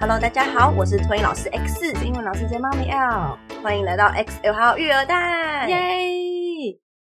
Hello，大家好，我是托英老师 X，英文老师 J 妈咪 L，欢迎来到 X L 号育儿袋，耶！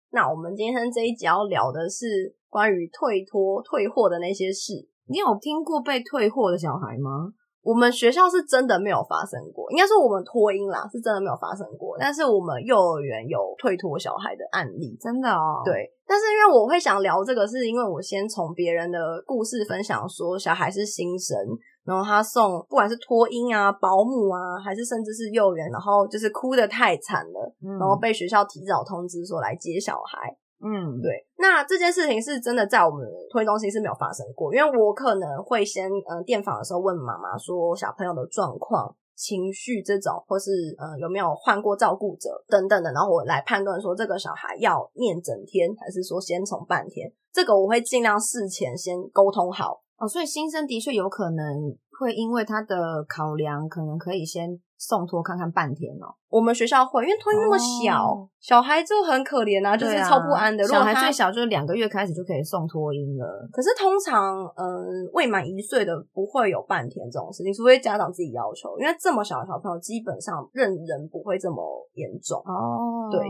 那我们今天这一集要聊的是关于退脱、退货的那些事。你有听过被退货的小孩吗？我们学校是真的没有发生过，应该说我们托婴啦是真的没有发生过，但是我们幼儿园有退脱小孩的案例，真的哦。对，但是因为我会想聊这个，是因为我先从别人的故事分享说，小孩是新生，然后他送不管是托婴啊、保姆啊，还是甚至是幼儿园，然后就是哭的太惨了，然后被学校提早通知说来接小孩。嗯，对，那这件事情是真的在我们托婴中心是没有发生过，因为我可能会先嗯电访的时候问妈妈说小朋友的状况、情绪这种，或是嗯有没有换过照顾者等等的，然后我来判断说这个小孩要念整天，还是说先从半天，这个我会尽量事前先沟通好。哦，所以新生的确有可能会因为他的考量，可能可以先送托看看半天哦。我们学校会，因为托婴那么小，哦小孩就很可怜啊，就是对啊超不安的。如果他小孩最小就是两个月开始就可以送托婴了。可是通常，嗯，未满一岁的不会有半天这种事情，除非家长自己要求。因为这么小的小朋友，基本上认人不会这么严重。哦，对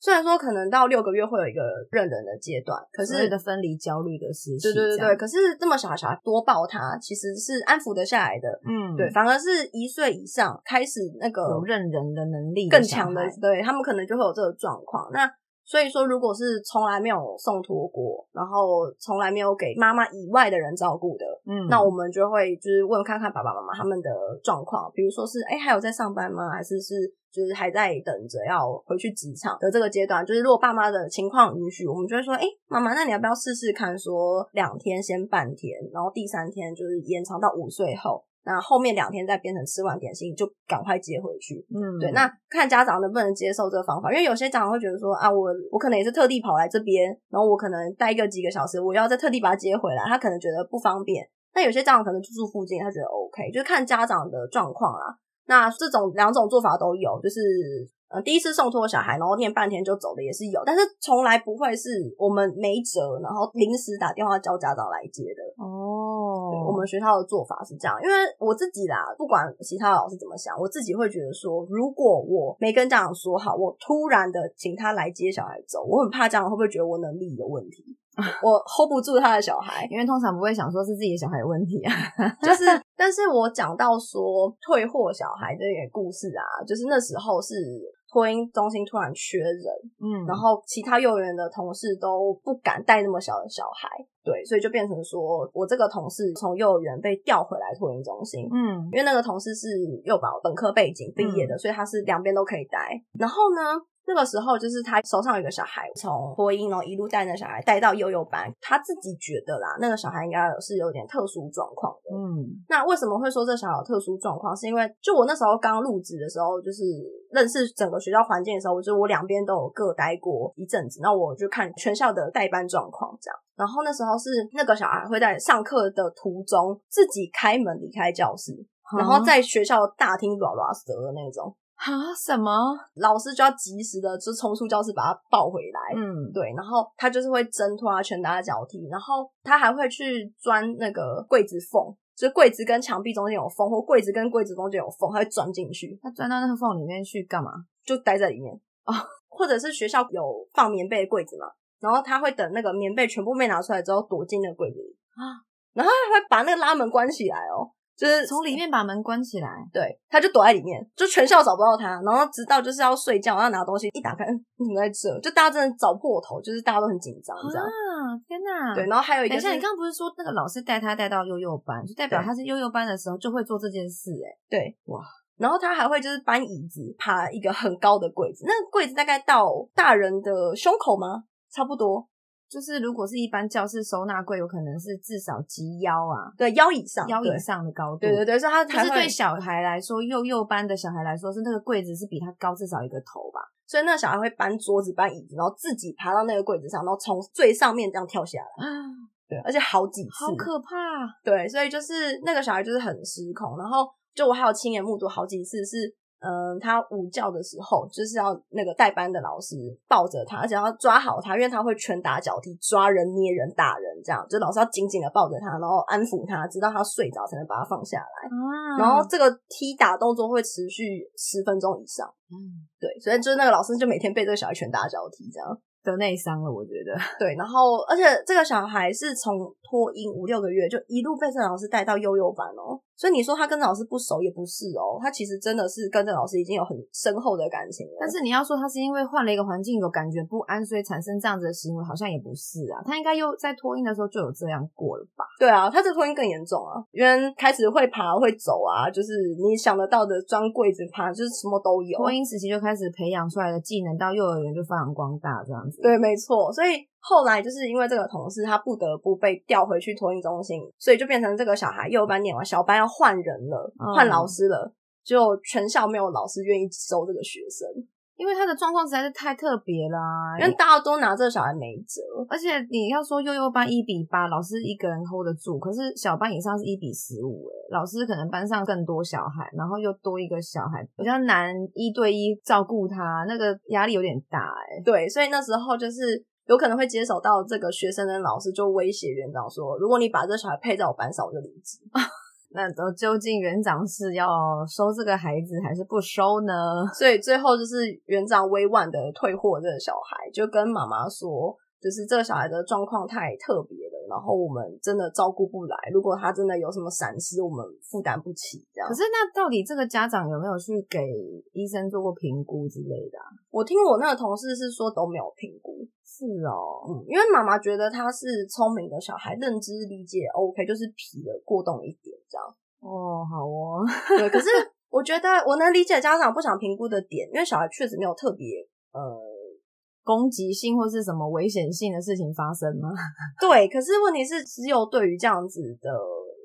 虽然说可能到六个月会有一个认人的阶段，可是的分离焦虑的时期，对对对对，可是这么小的小孩多抱他，其实是安抚得下来的。嗯，对，反而是一岁以上开始那个有认人的能力，更强的，对他们可能就会有这个状况。那所以说，如果是从来没有送托过，然后从来没有给妈妈以外的人照顾的，嗯，那我们就会就是问看看爸爸妈妈他们的状况，比如说是哎还有在上班吗？还是是就是还在等着要回去职场的这个阶段？就是如果爸妈的情况允许，我们就会说，哎妈妈，那你要不要试试看，说两天先半天，然后第三天就是延长到五岁后。那后面两天再变成吃完点心就赶快接回去，嗯，对，那看家长能不能接受这个方法，因为有些家长会觉得说啊，我我可能也是特地跑来这边，然后我可能待个几个小时，我要再特地把他接回来，他可能觉得不方便。那有些家长可能就住附近，他觉得 OK，就是看家长的状况啦。那这种两种做法都有，就是呃第一次送托小孩，然后念半天就走的也是有，但是从来不会是我们没辙，然后临时打电话叫家长来接的。哦，我们学校的做法是这样，因为我自己啦，不管其他老师怎么想，我自己会觉得说，如果我没跟家长说好，我突然的请他来接小孩走，我很怕家长会不会觉得我能力有问题，我 hold 不住他的小孩。因为通常不会想说是自己的小孩有问题啊，就是，但是我讲到说退货小孩这个故事啊，就是那时候是托婴中心突然缺人，嗯。然后其他幼儿园的同事都不敢带那么小的小孩，对，所以就变成说我这个同事从幼儿园被调回来托婴中心，嗯。因为那个同事是幼保本科背景毕业的，所以他是两边都可以带。然后呢，那个时候就是他手上有一个小孩，从托婴然后一路带那个小孩带到幼幼班，他自己觉得啦，那个小孩应该是有点特殊状况的。嗯那为什么会说这小孩有特殊状况？是因为就我那时候刚入职的时候，就是认识整个学校环境的时候，我就我两边都有各待过一阵子，那我就看全校的代班状况这样。然后那时候是那个小孩会在上课的途中自己开门离开教室，然后在学校大厅拉拉舌的那种，啊什么？老师就要及时的就冲出教室把他抱回来。嗯对，然后他就是会挣脱啊，拳打脚踢，然后他还会去钻那个柜子缝，就是柜子跟墙壁中间有缝，或柜子跟柜子中间有缝，他会钻进去，他钻到那个缝里面去干嘛？就待在里面哦，或者是学校有放棉被的柜子嘛，然后他会等那个棉被全部被拿出来之后，躲进那个柜子里啊，然后他还会把那个拉门关起来哦，就是从里面把门关起来。对，他就躲在里面，就全校找不到他，然后直到就是要睡觉要拿东西，一打开，嗯，你怎么在这？就大家真的找破头，就是大家都很紧张这样。啊！天哪！对，然后还有一等一下，你刚刚不是说那个老师带他带到幼幼班，就代表他是幼幼班的时候就会做这件事、欸？对，哇，然后他还会就是搬椅子，爬一个很高的柜子，那个柜子大概到大人的胸口吗？差不多，就是如果是一般教室收纳柜，有可能是至少及腰啊，对，腰以上，腰以。上的高度。对对对，所以他可是对小孩来说，幼幼班的小孩来说，是那个柜子是比他高至少一个头吧？所以那个小孩会搬桌子、搬椅子，然后自己爬到那个柜子上，然后从最上面这样跳下来。啊，对，而且好几次，好可怕！对，所以就是那个小孩就是很失控，然后就我还有亲眼目睹好几次是嗯，他午觉的时候就是要那个代班的老师抱着他，而且要抓好他，因为他会拳打脚踢、抓人、捏人、打人，这样就老师要紧紧的抱着他，然后安抚他，直到他睡着才能把他放下来。啊然后这个踢打动作会持续十分钟以上，嗯对，所以就是那个老师就每天被这个小孩拳打脚踢这样。得内伤了，我觉得。对，然后而且这个小孩是从托婴五六个月就一路被这个老师带到幼幼班哦，所以你说他跟老师不熟也不是哦，他其实真的是跟这个老师已经有很深厚的感情了。但是你要说他是因为换了一个环境有感觉不安，所以产生这样子的行为，好像也不是啊。他应该又在托婴的时候就有这样过了吧？对啊，他这个托婴更严重啊，因为开始会爬会走啊，就是你想得到的钻柜子爬，就是什么都有。脱音时期就开始培养出来的技能，到幼儿园就发扬光大，这样子。对，没错。所以后来就是因为这个同事，他不得不被调回去托婴中心，所以就变成这个小孩幼班念完，小班要换人了，嗯换老师了，就全校没有老师愿意收这个学生，因为他的状况实在是太特别啦、因为大家都拿这个小孩没辙。而且你要说幼幼班一比八，老师一个人 hold 得住，可是小班以上是一比十五，哎，老师可能班上更多小孩，然后又多一个小孩，比较难一对一照顾他，那个压力有点大，哎，对，所以那时候就是有可能会接手到这个学生的老师就威胁园长说，如果你把这小孩配在我班上，我就离职。那都究竟园长是要收这个孩子还是不收呢？所以最后就是园长委婉的退货这个小孩，就跟妈妈说，就是这个小孩的状况太特别了，然后我们真的照顾不来。如果他真的有什么闪失，我们负担不起。这样可，是那到底这个家长有没有去给医生做过评估之类的、啊？我听我那个同事是说都没有评估，是哦，嗯，因为妈妈觉得他是聪明的小孩，认知理解 OK，就是皮的过动一点这样。哦，好哦，对，可是我觉得我能理解家长不想评估的点，因为小孩确实没有特别呃攻击性或是什么危险性的事情发生吗？对，可是问题是，只有对于这样子的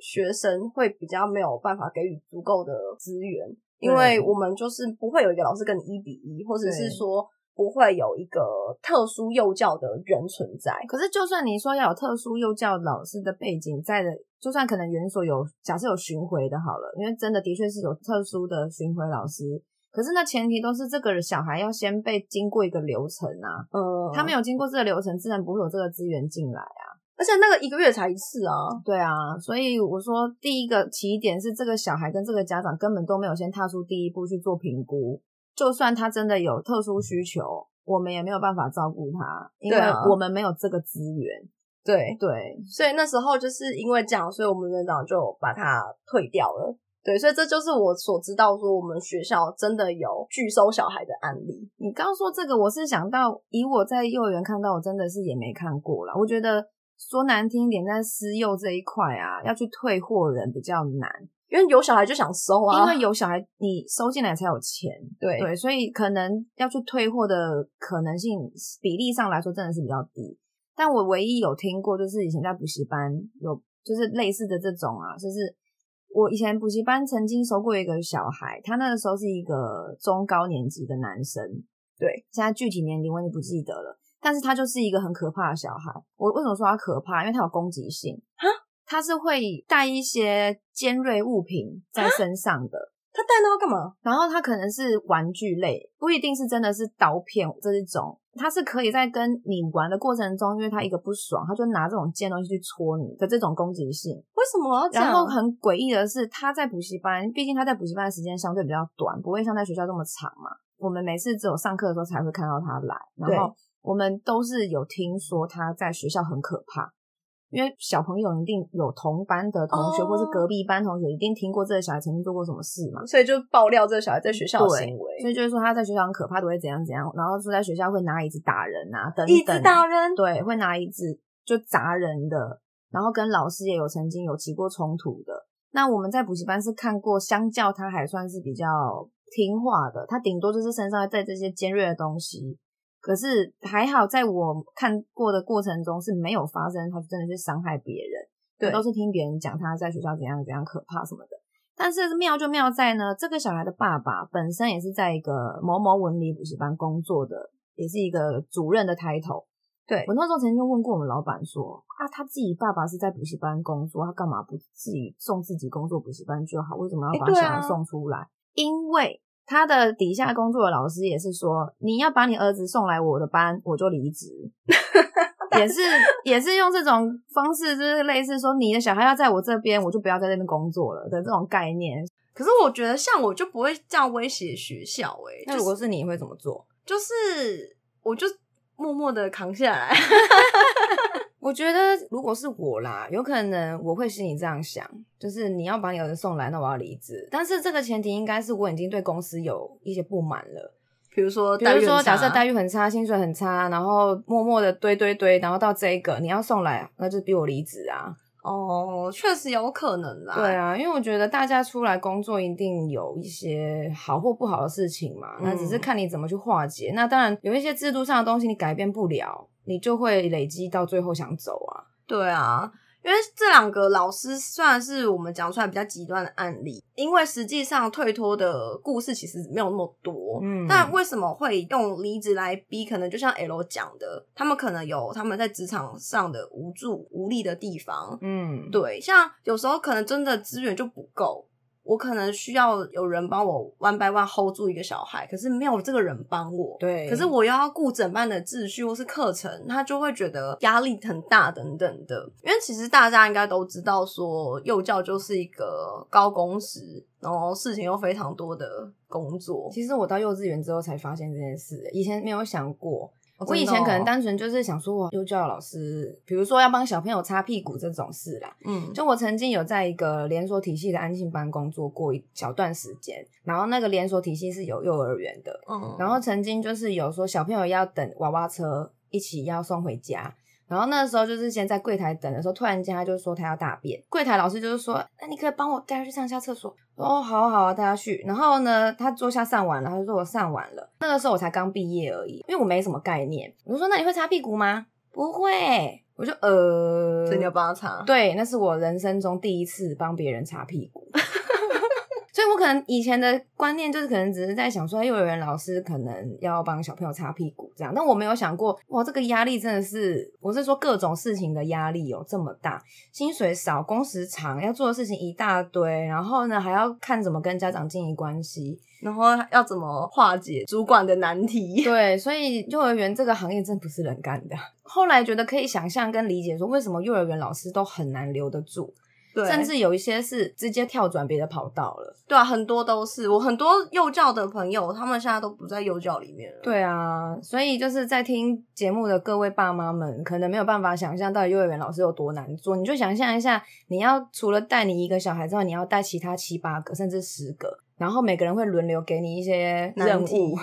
学生，会比较没有办法给予足够的资源，因为我们就是不会有一个老师跟你一比一，或者是对说不会有一个特殊幼教的人存在。可是就算你说要有特殊幼教老师的背景在的，就算可能园所有假设有巡回的好了，因为真的的确是有特殊的巡回老师。可是那前提都是这个小孩要先被经过一个流程啊，嗯，他没有经过这个流程，自然不会有这个资源进来啊。而且那个一个月才一次啊。对啊，所以我说第一个起点是这个小孩跟这个家长根本都没有先踏出第一步去做评估，就算他真的有特殊需求，我们也没有办法照顾他，因为我们没有这个资源。对，对，所以那时候就是因为这样，所以我们园长就把他退掉了。对，所以这就是我所知道说我们学校真的有拒收小孩的案例。你刚说这个，我是想到以我在幼儿园看到，我真的是也没看过啦。我觉得说难听一点，在私幼这一块啊，要去退货人比较难，因为有小孩就想收啊，因为有小孩你收进来才有钱。对对，所以可能要去退货的可能性比例上来说真的是比较低。但我唯一有听过，就是以前在补习班有就是类似的这种啊，就是我以前补习班曾经收过一个小孩，他那个时候是一个中高年级的男生，对，现在具体年龄我已经不记得了，但是他就是一个很可怕的小孩。我为什么说他可怕？因为他有攻击性哈，他是会带一些尖锐物品在身上的。他带那要干嘛？然后他可能是玩具类，不一定是真的是刀片这一种，它是可以在跟你玩的过程中，因为他一个不爽，他就拿这种尖东西去戳你的这种攻击性。为什么？然后很诡异的是，他在补习班，毕竟他在补习班的时间相对比较短，不会像在学校这么长嘛。我们每次只有上课的时候才会看到他来，然后我们都是有听说他在学校很可怕。因为小朋友一定有同班的同学，哦或是隔壁班同学，一定听过这个小孩曾经做过什么事嘛。所以就爆料这个小孩在学校的行为，所以就是说他在学校很可怕，都会怎样怎样，然后说在学校会拿椅子打人啊，等一等，直打人。对，会拿椅子就砸人的，然后跟老师也有曾经有起过冲突的。那我们在补习班是看过，相较他还算是比较听话的，他顶多就是身上带这些尖锐的东西。可是还好，在我看过的过程中是没有发生他真的去伤害别人，对都是听别人讲他在学校怎样怎样可怕什么的。但是妙就妙在呢，这个小孩的爸爸本身也是在一个某某文理补习班工作的，也是一个主任的抬头。对我那时候曾经就问过我们老板说啊，他自己爸爸是在补习班工作，他干嘛不自己送自己工作补习班就好？为什么要把小孩送出来？因为他的底下工作的老师也是说，你要把你儿子送来我的班，我就离职。也是也是用这种方式，就是类似说，你的小孩要在我这边，我就不要在这边工作了的这种概念。可是我觉得像我就不会这样威胁学校哎、那如果是你会怎么做？就是我就默默的扛下来。我觉得如果是我啦，有可能我会心里这样想，就是你要把你儿子送来，那我要离职。但是这个前提应该是我已经对公司有一些不满了。比如说，比如说，假设待待遇很差，薪水很差，然后默默的堆堆堆，然后到这一个你要送来，那就逼我离职啊。哦，确实有可能啦。对啊，因为我觉得大家出来工作一定有一些好或不好的事情嘛，那只是看你怎么去化解。那当然有一些制度上的东西你改变不了，你就会累积到最后想走啊。对啊，因为这两个老师虽然是我们讲出来比较极端的案例，因为实际上退脱的故事其实没有那么多。嗯但为什么会用离职来逼？可能就像 L 讲的，他们可能有他们在职场上的无助、无力的地方。嗯，对，像有时候可能真的资源就不够，我可能需要有人帮我 one by one hold 住一个小孩，可是没有这个人帮我。对。可是我又要顾整班的秩序或是课程，他就会觉得压力很大等等的。因为其实大家应该都知道，说幼教就是一个高工时，然后事情又非常多的工作。其实我到幼稚园之后才发现这件事，以前没有想过。哦我以前可能单纯就是想说，我，幼教老师，比如说要帮小朋友擦屁股这种事啦。嗯，就我曾经有在一个连锁体系的安静班工作过一小段时间，然后那个连锁体系是有幼儿园的，嗯，然后曾经就是有说小朋友要等娃娃车一起要送回家，然后那个时候就是先在柜台等的时候，突然间他就说他要大便，柜台老师就是说，那你可以帮我带他去上下厕所。哦，好啊好啊，带他去。然后呢，他坐下上完了，他就说我上完了。那个时候我才刚毕业而已，因为我没什么概念。我就说那你会擦屁股吗？不会。我就呃，所以你要帮他擦。对，那是我人生中第一次帮别人擦屁股。所以我可能以前的观念就是，可能只是在想说，幼儿园老师可能要帮小朋友擦屁股这样，但我没有想过，哇，这个压力真的是，我是说各种事情的压力有这么大，薪水少，工时长，要做的事情一大堆，然后呢还要看怎么跟家长经营关系，然后要怎么化解主管的难题？对，所以幼儿园这个行业真不是人干的。后来觉得可以想象跟理解说，为什么幼儿园老师都很难留得住，对，甚至有一些是直接跳转别的跑道了。对啊，很多都是我很多幼教的朋友，他们现在都不在幼教里面了。对啊，所以就是在听节目的各位爸妈们，可能没有办法想象到底幼儿园老师有多难做。你就想象一下，你要除了带你一个小孩之外，你要带其他七八个甚至十个，然后每个人会轮流给你一些任务。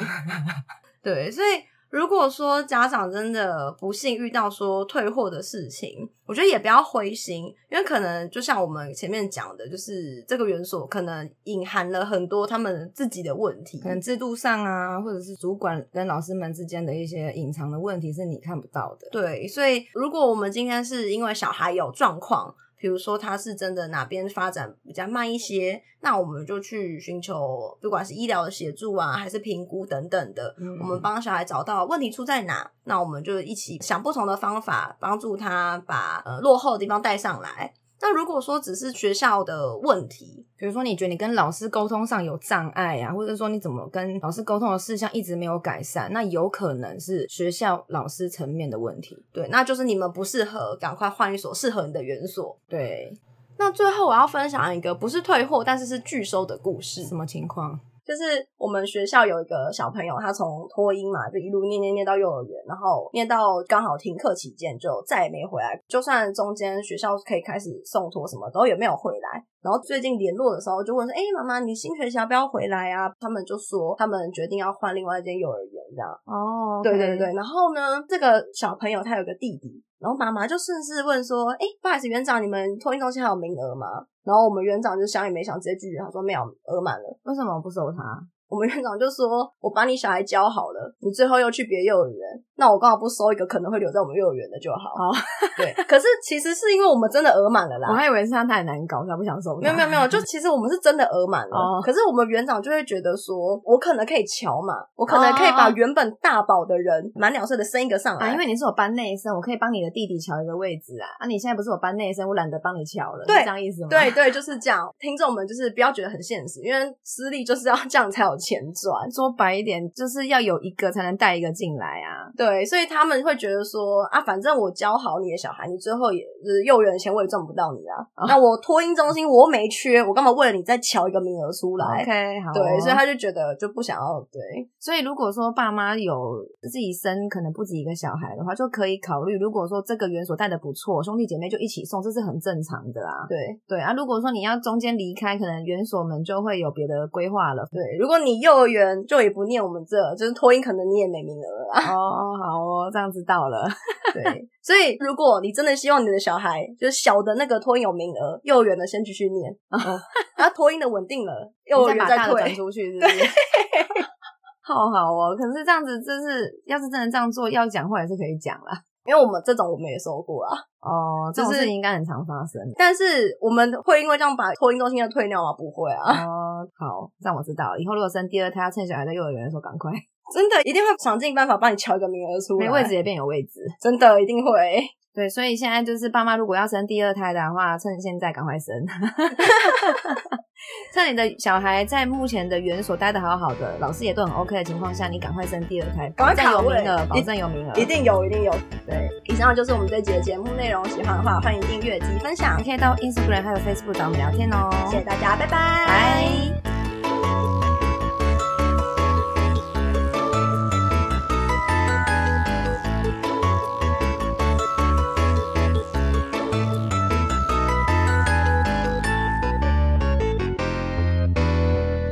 对，所以如果说家长真的不幸遇到说退货的事情，我觉得也不要灰心，因为可能就像我们前面讲的，就是这个园所可能隐含了很多他们自己的问题，可能制度上啊，或者是主管跟老师们之间的一些隐藏的问题是你看不到的。对，所以如果我们今天是因为小孩有状况，比如说他是真的哪边发展比较慢一些，那我们就去寻求不管是医疗的协助啊，还是评估等等的，嗯我们帮小孩找到问题出在哪，那我们就一起想不同的方法，帮助他把呃落后的地方带上来。那如果说只是学校的问题，比如说，你觉得你跟老师沟通上有障碍啊，或者说你怎么跟老师沟通的事项一直没有改善，那有可能是学校老师层面的问题。对，那就是你们不适合，赶快换一所适合你的园所。对，那最后我要分享一个不是退货，但是是拒收的故事。什么情况？就是我们学校有一个小朋友，他从托婴嘛，就一路念念念到幼儿园，然后念到刚好停课期间就再也没回来。就算中间学校可以开始送托什么，都也没有回来。然后最近联络的时候就问说：“哎、妈妈，你新学期要不要回来啊？”他们就说他们决定要换另外一间幼儿园，这样。哦对对对，然后呢，这个小朋友他有个弟弟，然后妈妈就顺势问说：“哎，不好意思，园长，你们托运中心还有名额吗？”然后我们园长就想也没想，直接拒绝他说：“没有，额满了。为什么不收他？”我们园长就说：“我把你小孩教好了，你最后又去别幼儿园，那我刚好不收一个可能会留在我们幼儿园的就好。好，对。可是其实是因为我们真的额满了啦。我还以为是他太难搞，他不想收。没有没有没有，就其实我们是真的额满了。哦可是我们园长就会觉得说，我可能可以瞧嘛，我可能可以把原本大宝的人满两岁的生一个上来。啊，因为你是我班内生，我可以帮你的弟弟瞧一个位置啊。啊，你现在不是我班内生，我懒得帮你瞧了，对是这样意思吗？对对，就是这样。听众们就是不要觉得很现实，因为私立就是要 这样才有钱赚。说白一点，就是要有一个才能带一个进来啊。对，所以他们会觉得说啊，反正我教好你的小孩，你最后也是幼儿园的钱我也赚不到你啊。哦那我托婴中心我又没缺，我干嘛为了你再瞧一个名额出来？OK，好哦、对，所以他就觉得就不想要对。所以如果说爸妈有自己生可能不止一个小孩的话，就可以考虑，如果说这个园所带的不错，兄弟姐妹就一起送，这是很正常的啊。对对啊，如果说你要中间离开，可能园所们就会有别的规划了。对，如果你幼儿园就也不念我们这，就是托婴，可能你也没名额啊。哦，好哦，这样知道了。对，所以如果你真的希望你的小孩就是小的那个托婴有名额，幼儿园的先继续念，嗯，然后托婴的稳定了，幼儿园再把大的转退。出去，是不是？好好哦，可是这样子，就是要是真的这样做，要讲话也是可以讲啦。因为我们这种我们也收过啊，哦，这种事情应该很常发生。但是我们会因为这样把托婴中心的退掉吗？不会啊，哦，好，这样我知道了。以后如果生第二胎，要趁小孩在幼儿园的时候赶快，真的一定会想尽办法帮你敲一个名额出来，没位置也变有位置。真的一定会。对，所以现在就是爸妈如果要生第二胎的话，趁现在赶快生，趁你的小孩在目前的园所待的好好的，老师也都很 OK 的情况下，你赶快生第二胎，保证有位名额，保一证有名额，一定有，一定有。对。以上就是我们这集的节目内容，喜欢的话欢迎订阅及分享你，可以到 Instagram 还有 Facebook 找我们聊天哦。谢谢大家，拜拜。拜。